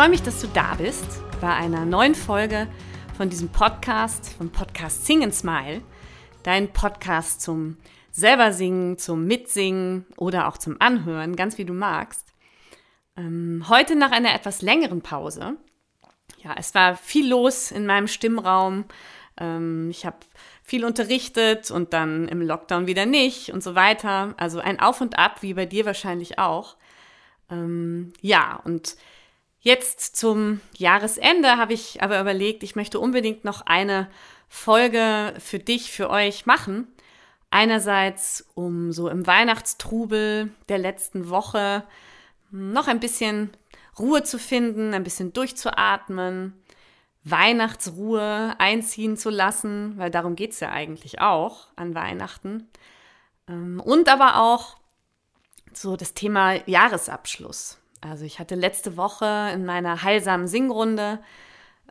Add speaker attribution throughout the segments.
Speaker 1: freue mich, dass du da bist bei einer neuen Folge von diesem Podcast, vom Podcast Sing and Smile. Dein Podcast zum selber singen, zum Mitsingen oder auch zum Anhören, ganz wie du magst. Ähm, heute nach einer etwas längeren Pause. Ja, es war viel los in meinem Stimmraum. Ähm, ich habe viel unterrichtet und dann im Lockdown wieder nicht und so weiter. Also ein Auf und Ab, wie bei dir wahrscheinlich auch. Ähm, ja, und jetzt zum Jahresende habe ich aber überlegt, ich möchte unbedingt noch eine Folge für dich, für euch machen. Einerseits, um so im Weihnachtstrubel der letzten Woche noch ein bisschen Ruhe zu finden, ein bisschen durchzuatmen, Weihnachtsruhe einziehen zu lassen, weil darum geht es ja eigentlich auch an Weihnachten. Ähm, und aber auch so das Thema Jahresabschluss. Also ich hatte letzte Woche in meiner heilsamen Singrunde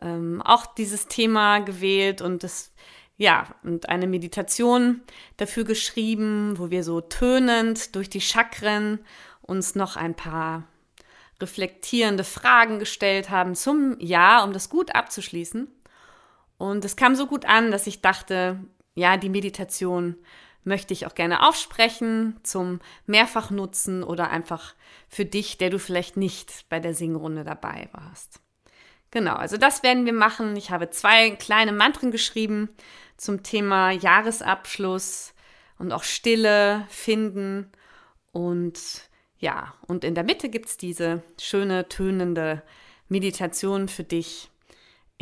Speaker 1: ähm, auch dieses Thema gewählt und das ja, und eine Meditation dafür geschrieben, wo wir so tönend durch die Chakren uns noch ein paar reflektierende Fragen gestellt haben zum Jahr, um das gut abzuschließen. Und es kam so gut an, dass ich dachte, ja, die Meditation möchte ich auch gerne aufsprechen zum Mehrfachnutzen oder einfach für dich, der du vielleicht nicht bei der Singrunde dabei warst. Genau, also das werden wir machen. Ich habe zwei kleine Mantren geschrieben zum Thema Jahresabschluss und auch Stille finden. Und ja, und in der Mitte gibt es diese schöne, tönende Meditation für dich.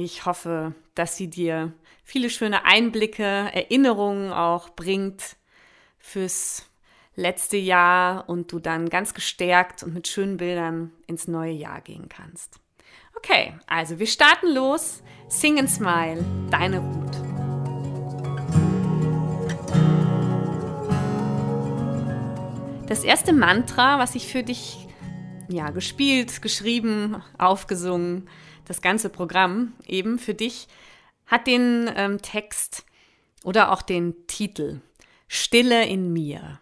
Speaker 1: Ich hoffe, dass sie dir viele schöne Einblicke, Erinnerungen auch bringt fürs letzte Jahr und du dann ganz gestärkt und mit schönen Bildern ins neue Jahr gehen kannst. Okay, also wir starten los. Sing and Smile, deine Ruth. Das erste Mantra, was ich für dich ja, gespielt, geschrieben, aufgesungen, das ganze Programm eben für dich hat den ähm, Text oder auch den Titel Stille in mir.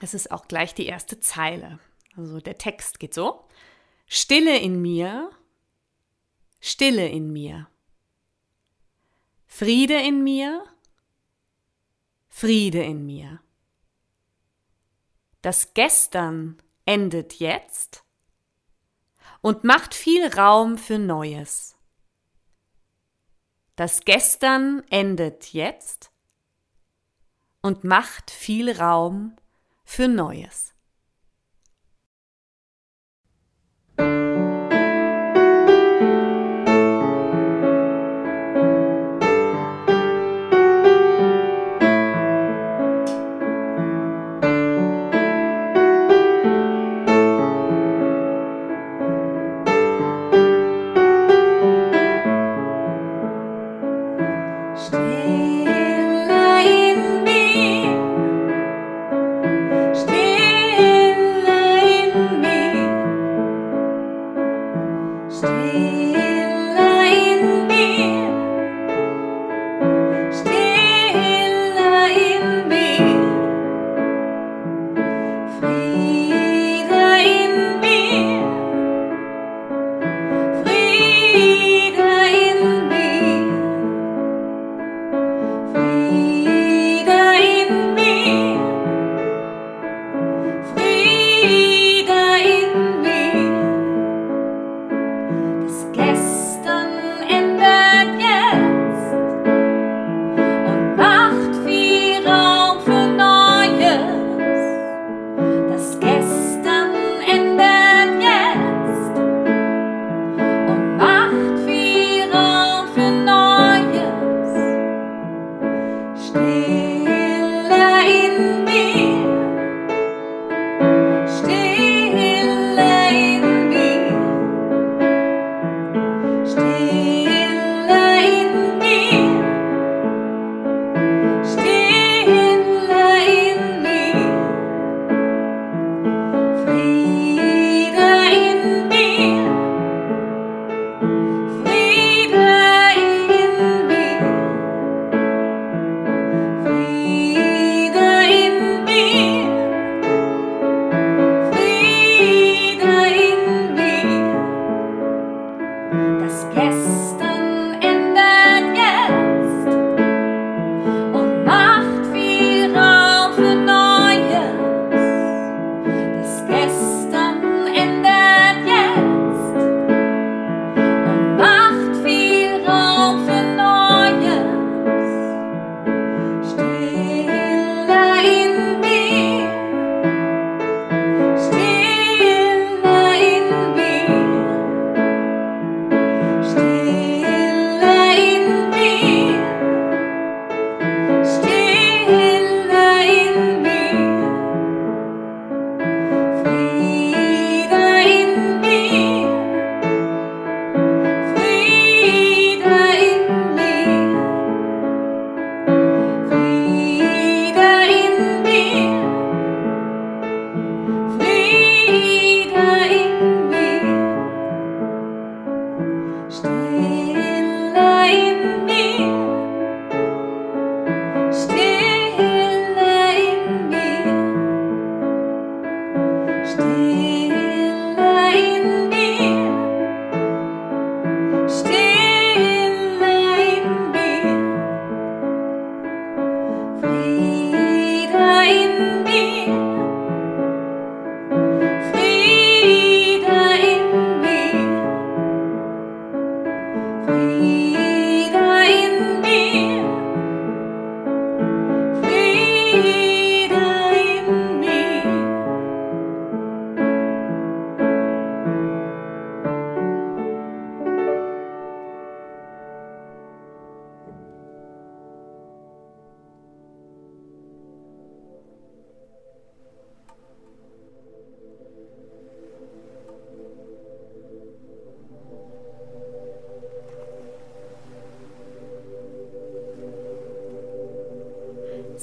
Speaker 1: Es ist auch gleich die erste Zeile. Also der Text geht so. Stille in mir, Stille in mir. Friede in mir, Friede in mir. Das Gestern endet jetzt und macht viel Raum für Neues. Das Gestern endet jetzt und macht viel Raum für Neues.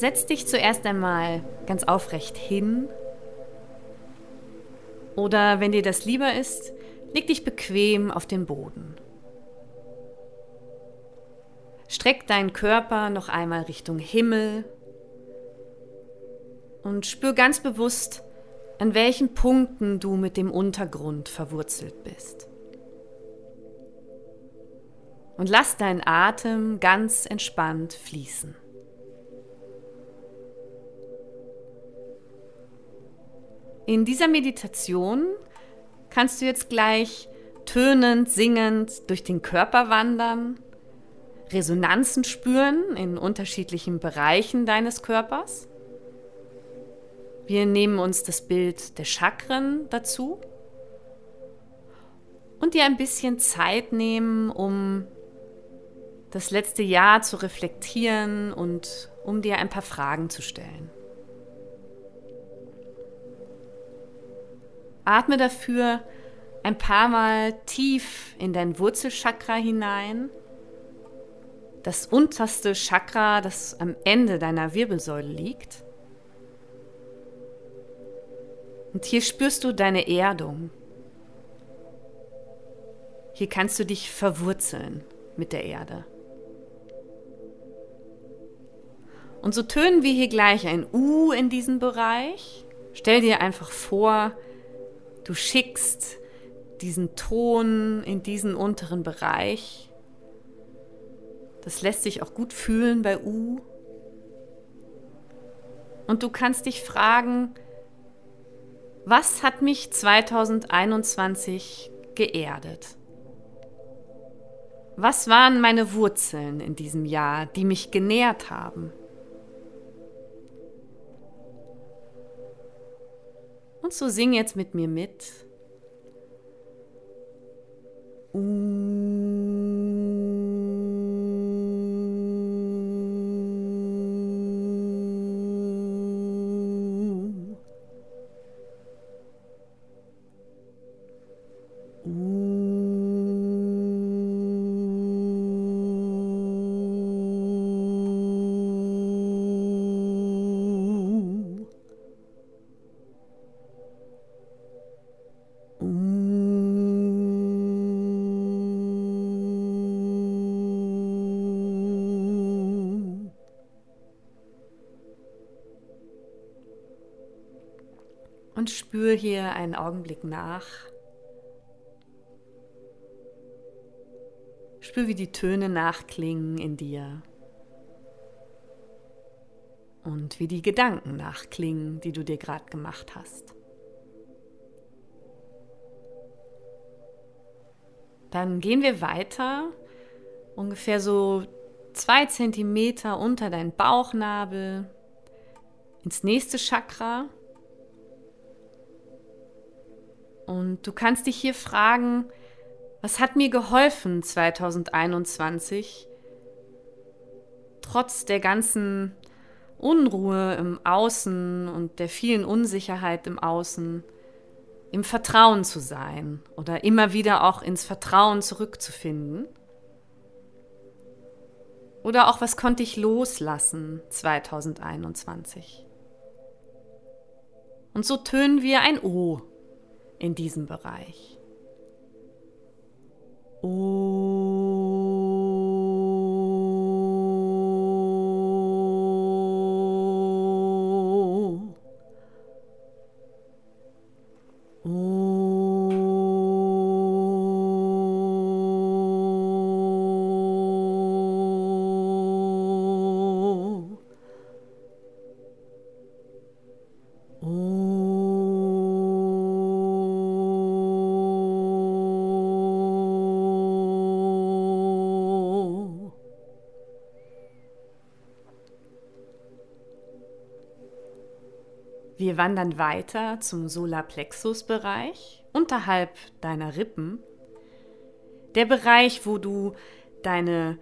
Speaker 1: Setz dich zuerst einmal ganz aufrecht hin. Oder wenn dir das lieber ist, leg dich bequem auf den Boden. Streck deinen Körper noch einmal Richtung Himmel und spür ganz bewusst, an welchen Punkten du mit dem Untergrund verwurzelt bist. Und lass deinen Atem ganz entspannt fließen. In dieser Meditation kannst du jetzt gleich tönend, singend durch den Körper wandern, Resonanzen spüren in unterschiedlichen Bereichen deines Körpers. Wir nehmen uns das Bild der Chakren dazu und dir ein bisschen Zeit nehmen, um das letzte Jahr zu reflektieren und um dir ein paar Fragen zu stellen. Atme dafür ein paar Mal tief in dein Wurzelchakra hinein. Das unterste Chakra, das am Ende deiner Wirbelsäule liegt. Und hier spürst du deine Erdung. Hier kannst du dich verwurzeln mit der Erde. Und so tönen wir hier gleich ein U in diesem Bereich. Stell dir einfach vor, Du schickst diesen Ton in diesen unteren Bereich. Das lässt sich auch gut fühlen bei U. Und du kannst dich fragen, was hat mich 2021 geerdet? Was waren meine Wurzeln in diesem Jahr, die mich genährt haben? Und so sing jetzt mit mir mit. Und spür hier einen Augenblick nach. Spür, wie die Töne nachklingen in dir und wie die Gedanken nachklingen, die du dir gerade gemacht hast. Dann gehen wir weiter, ungefähr so zwei Zentimeter unter deinen Bauchnabel, ins nächste Chakra, Und du kannst dich hier fragen, was hat mir geholfen 2021, trotz der ganzen Unruhe im Außen und der vielen Unsicherheit im Außen, im Vertrauen zu sein oder immer wieder auch ins Vertrauen zurückzufinden? Oder auch, was konnte ich loslassen 2021? Und so tönen wir ein O in diesem Bereich. Wir wandern weiter zum Solarplexus-Bereich unterhalb deiner Rippen. Der Bereich, wo du deine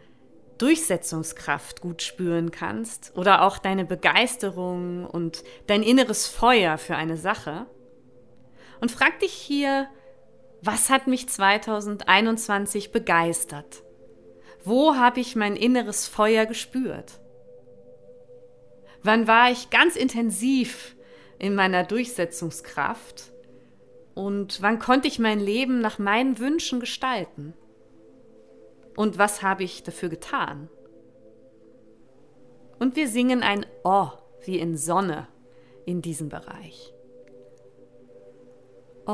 Speaker 1: Durchsetzungskraft gut spüren kannst oder auch deine Begeisterung und dein inneres Feuer für eine Sache. Und frag dich hier, was hat mich 2021 begeistert? Wo habe ich mein inneres Feuer gespürt? Wann war ich ganz intensiv in meiner Durchsetzungskraft? Und wann konnte ich mein Leben nach meinen Wünschen gestalten? Und was habe ich dafür getan? Und wir singen ein Oh wie in Sonne in diesem Bereich. Oh.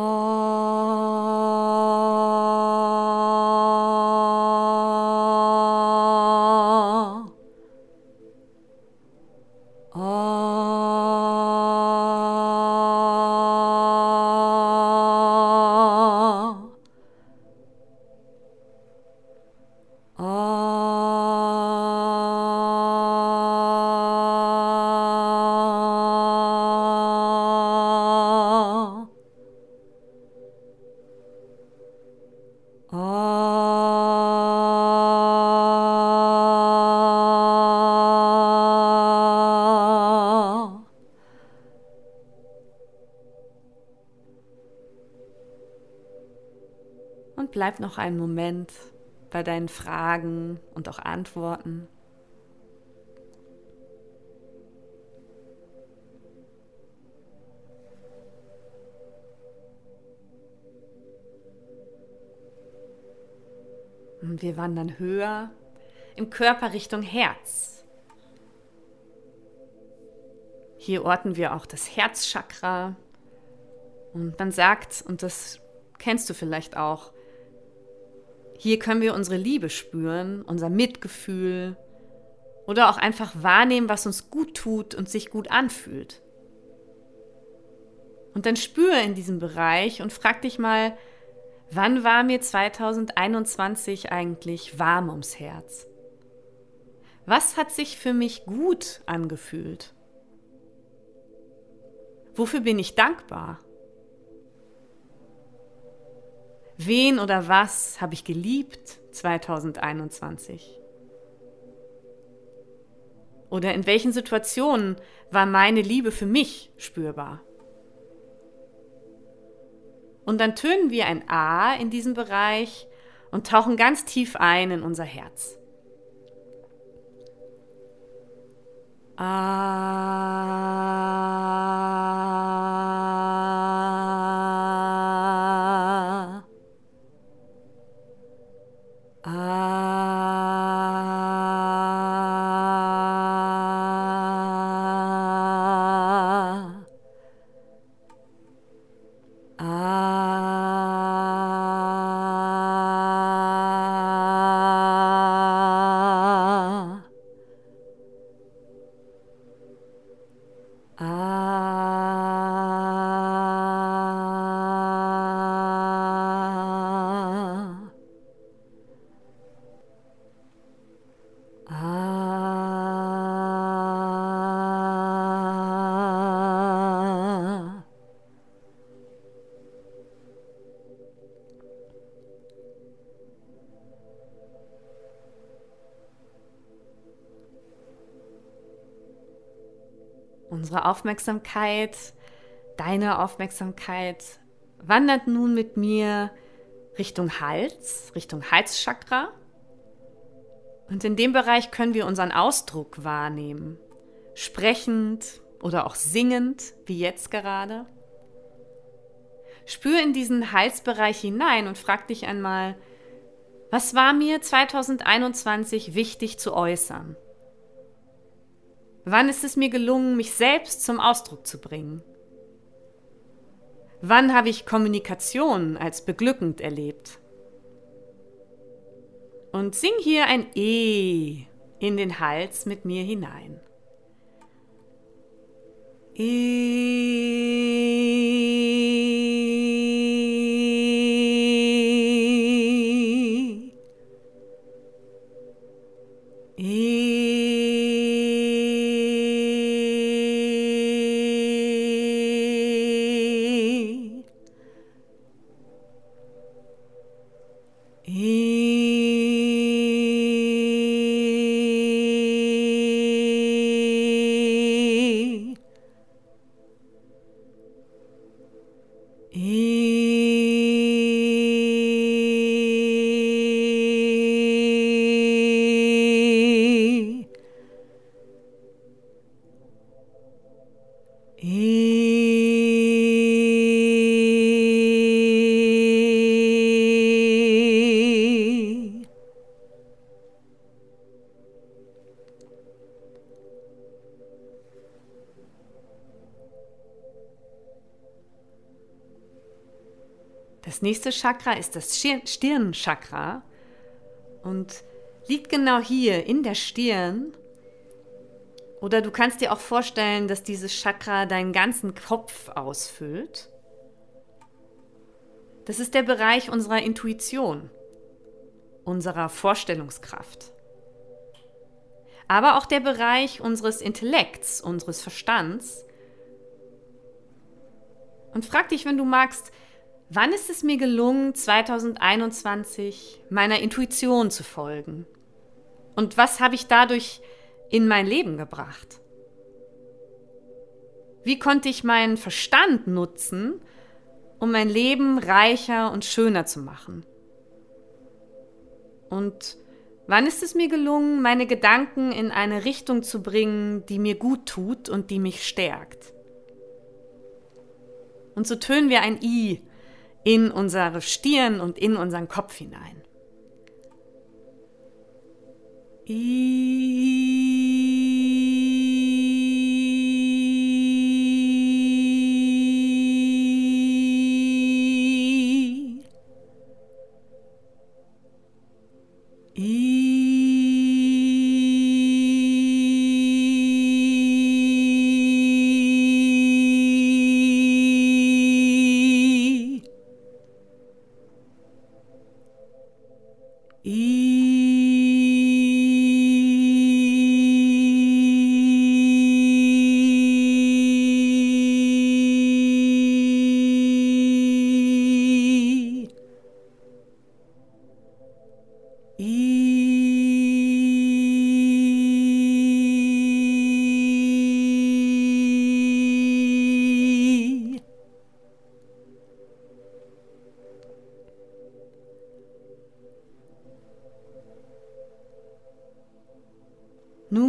Speaker 1: Bleib noch einen Moment bei deinen Fragen und auch Antworten. Und wir wandern höher im Körper Richtung Herz. Hier orten wir auch das Herzchakra. Und man sagt, und das kennst du vielleicht auch, hier können wir unsere Liebe spüren, unser Mitgefühl oder auch einfach wahrnehmen, was uns gut tut und sich gut anfühlt. Und dann spüre in diesem Bereich und frag dich mal, wann war mir 2021 eigentlich warm ums Herz? Was hat sich für mich gut angefühlt? Wofür bin ich dankbar? Wen oder was habe ich geliebt 2021? Oder in welchen Situationen war meine Liebe für mich spürbar? Und dann tönen wir ein A in diesem Bereich und tauchen ganz tief ein in unser Herz. A. A. Unsere Aufmerksamkeit, deine Aufmerksamkeit wandert nun mit mir Richtung Hals, Richtung Halschakra. Und in dem Bereich können wir unseren Ausdruck wahrnehmen, sprechend oder auch singend, wie jetzt gerade. Spür in diesen Halsbereich hinein und frag dich einmal, was war mir 2021 wichtig zu äußern? Wann ist es mir gelungen, mich selbst zum Ausdruck zu bringen? Wann habe ich Kommunikation als beglückend erlebt? Und sing hier ein E in den Hals mit mir hinein. E. Das nächste Chakra ist das Stirnchakra und liegt genau hier in der Stirn. Oder du kannst dir auch vorstellen, dass dieses Chakra deinen ganzen Kopf ausfüllt. Das ist der Bereich unserer Intuition, unserer Vorstellungskraft. Aber auch der Bereich unseres Intellekts, unseres Verstands. Und frag dich, wenn du magst, wann ist es mir gelungen, 2021 meiner Intuition zu folgen? Und was habe ich dadurch in mein Leben gebracht? Wie konnte ich meinen Verstand nutzen, um mein Leben reicher und schöner zu machen? Und wann ist es mir gelungen, meine Gedanken in eine Richtung zu bringen, die mir gut tut und die mich stärkt? Und so tönen wir ein I in unsere Stirn und in unseren Kopf hinein. I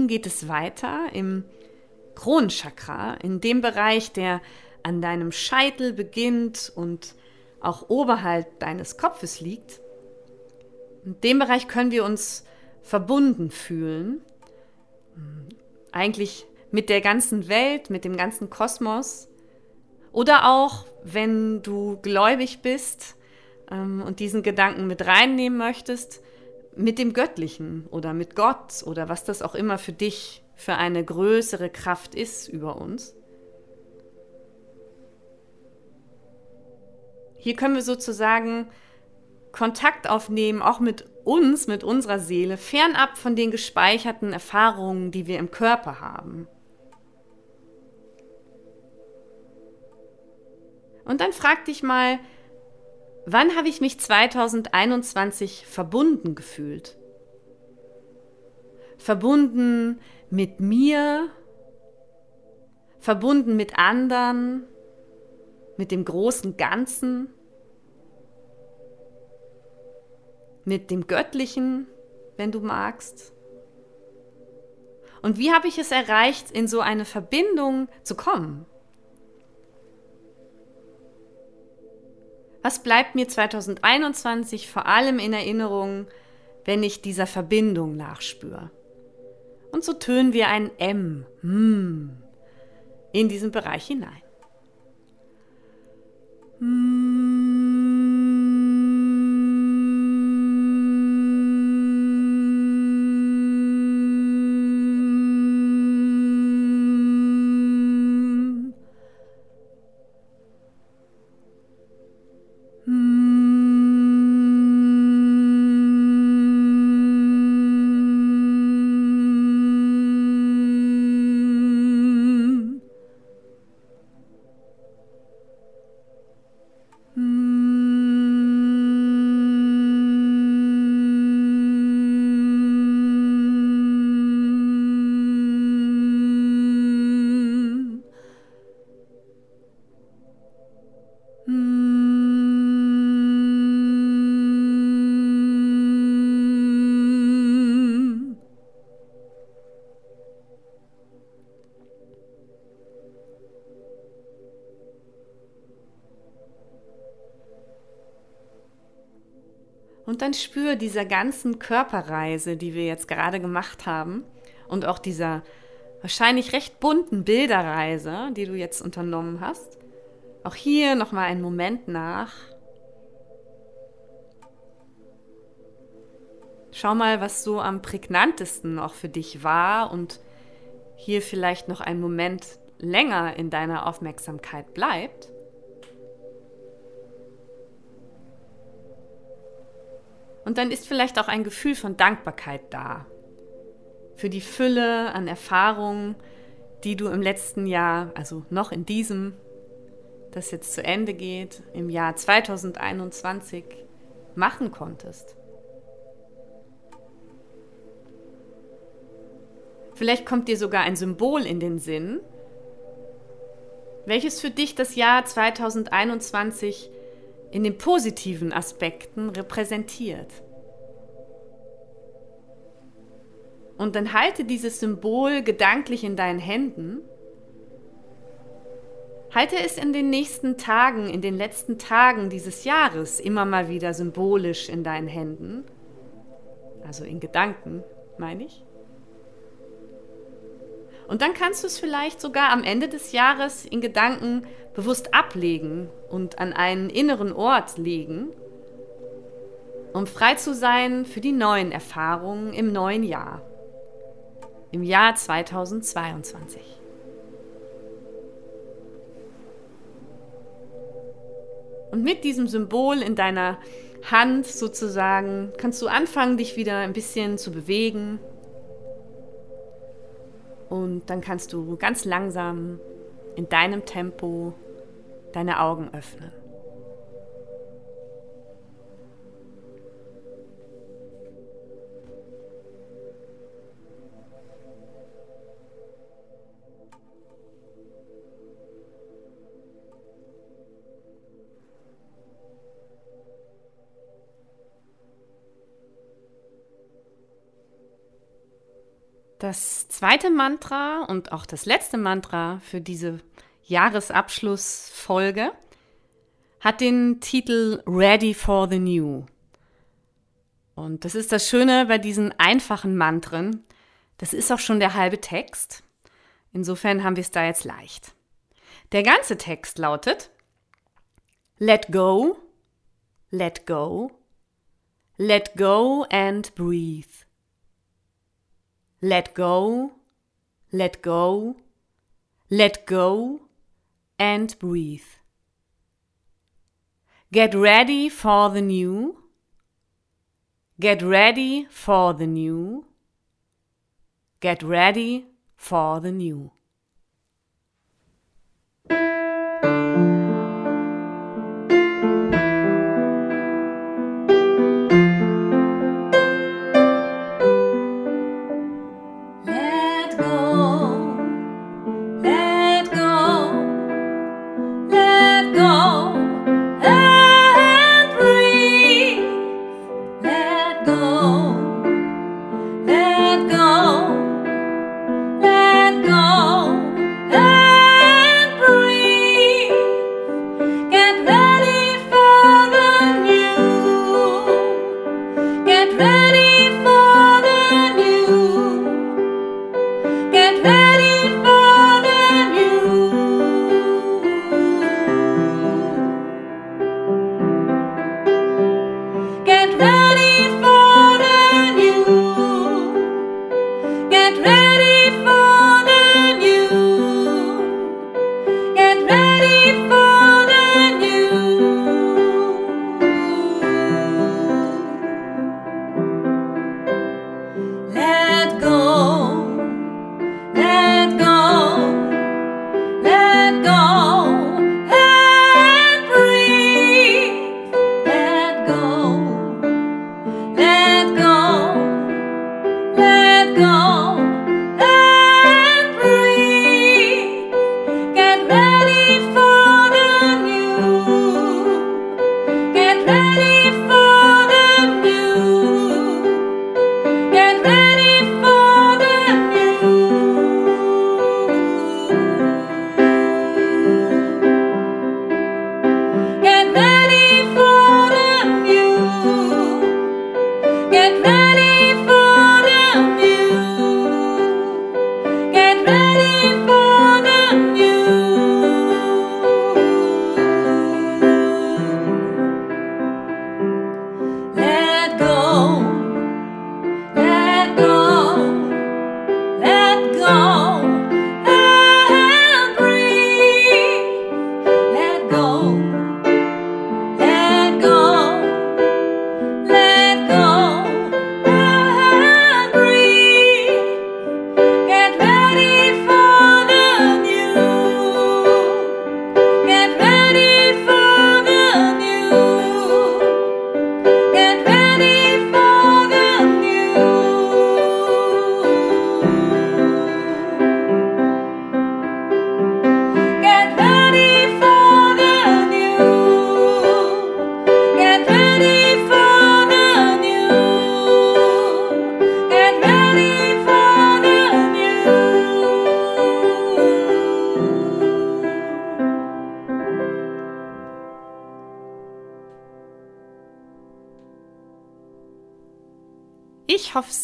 Speaker 1: Geht es weiter im Kronenchakra, in dem Bereich, der an deinem Scheitel beginnt und auch oberhalb deines Kopfes liegt. In dem Bereich können wir uns verbunden fühlen, eigentlich mit der ganzen Welt, mit dem ganzen Kosmos. Oder auch, wenn du gläubig bist ähm, und diesen Gedanken mit reinnehmen möchtest, mit dem Göttlichen oder mit Gott oder was das auch immer für dich für eine größere Kraft ist über uns. Hier können wir sozusagen Kontakt aufnehmen, auch mit uns, mit unserer Seele, fernab von den gespeicherten Erfahrungen, die wir im Körper haben. Und dann frag dich mal, Wann habe ich mich 2021 verbunden gefühlt? Verbunden mit mir, verbunden mit anderen, mit dem großen Ganzen, mit dem Göttlichen, wenn du magst. Und wie habe ich es erreicht, in so eine Verbindung zu kommen? Was bleibt mir 2021 vor allem in Erinnerung, wenn ich dieser Verbindung nachspüre? Und so tönen wir ein M hm, in diesen Bereich hinein. Hm. Und dann spür dieser ganzen Körperreise, die wir jetzt gerade gemacht haben und auch dieser wahrscheinlich recht bunten Bilderreise, die du jetzt unternommen hast, auch hier nochmal einen Moment nach. Schau mal, was so am prägnantesten auch für dich war und hier vielleicht noch einen Moment länger in deiner Aufmerksamkeit bleibt. Und dann ist vielleicht auch ein Gefühl von Dankbarkeit da für die Fülle an Erfahrungen, die du im letzten Jahr, also noch in diesem, das jetzt zu Ende geht, im Jahr 2021 machen konntest. Vielleicht kommt dir sogar ein Symbol in den Sinn, welches für dich das Jahr 2021 in den positiven Aspekten repräsentiert. Und dann halte dieses Symbol gedanklich in deinen Händen. Halte es in den nächsten Tagen, in den letzten Tagen dieses Jahres immer mal wieder symbolisch in deinen Händen. Also in Gedanken, meine ich. Und dann kannst du es vielleicht sogar am Ende des Jahres in Gedanken bewusst ablegen und an einen inneren Ort legen, um frei zu sein für die neuen Erfahrungen im neuen Jahr, im Jahr 2022. Und mit diesem Symbol in deiner Hand sozusagen kannst du anfangen, dich wieder ein bisschen zu bewegen, und dann kannst du ganz langsam in deinem Tempo deine Augen öffnen. Das zweite Mantra und auch das letzte Mantra für diese Jahresabschlussfolge hat den Titel Ready for the New. Und das ist das Schöne bei diesen einfachen Mantren. Das ist auch schon der halbe Text. Insofern haben wir es da jetzt leicht. Der ganze Text lautet Let go, let go, let go and breathe. Let go, let go, let go, and breathe. Get ready for the new. Get ready for the new. Get ready for the new.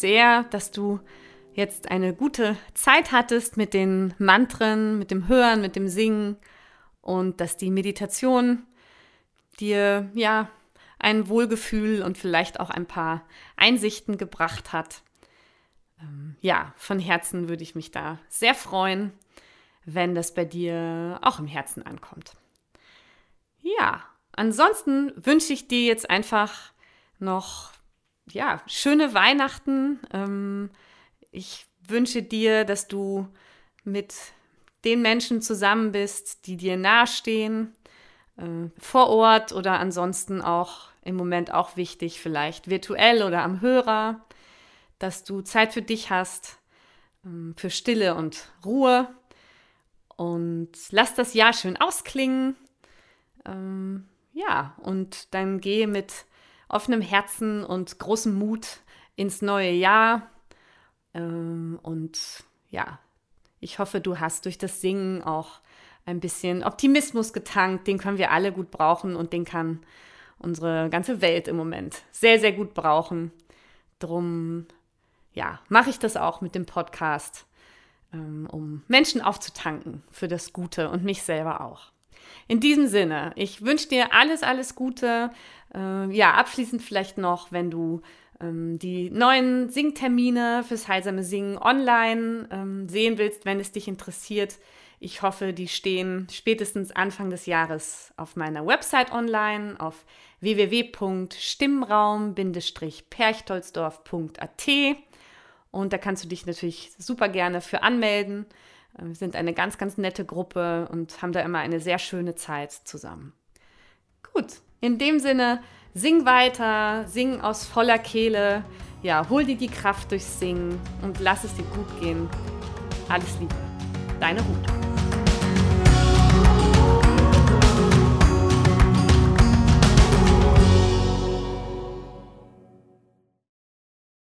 Speaker 1: Sehr, dass du jetzt eine gute Zeit hattest mit den Mantren, mit dem Hören, mit dem Singen und dass die Meditation dir ja ein Wohlgefühl und vielleicht auch ein paar Einsichten gebracht hat. Ähm, ja, von Herzen würde ich mich da sehr freuen, wenn das bei dir auch im Herzen ankommt. Ja, ansonsten wünsche ich dir jetzt einfach noch ja, schöne Weihnachten. Ähm, ich wünsche dir, dass du mit den Menschen zusammen bist, die dir nahestehen, äh, vor Ort oder ansonsten auch im Moment auch wichtig, vielleicht virtuell oder am Hörer, dass du Zeit für dich hast, ähm, für Stille und Ruhe. Und lass das Jahr schön ausklingen. Ähm, ja, und dann gehe mit offenem Herzen und großem Mut ins neue Jahr. Ähm, und ja, ich hoffe, du hast durch das Singen auch ein bisschen Optimismus getankt. Den können wir alle gut brauchen und den kann unsere ganze Welt im Moment sehr, sehr gut brauchen. Drum, ja, mache ich das auch mit dem Podcast, ähm, um Menschen aufzutanken für das Gute und mich selber auch. In diesem Sinne, ich wünsche dir alles, alles Gute. Äh, ja, abschließend vielleicht noch, wenn du ähm, die neuen Singtermine fürs heilsame Singen online ähm, sehen willst, wenn es dich interessiert. Ich hoffe, die stehen spätestens Anfang des Jahres auf meiner Website online auf www.stimmraum-perchtoldsdorf.at und da kannst du dich natürlich super gerne für anmelden. Äh, wir sind eine ganz, ganz nette Gruppe und haben da immer eine sehr schöne Zeit zusammen. Gut, in dem Sinne, sing weiter, sing aus voller Kehle. Ja, hol dir die Kraft durchs Singen und lass es dir gut gehen. Alles Liebe. Deine Ruth.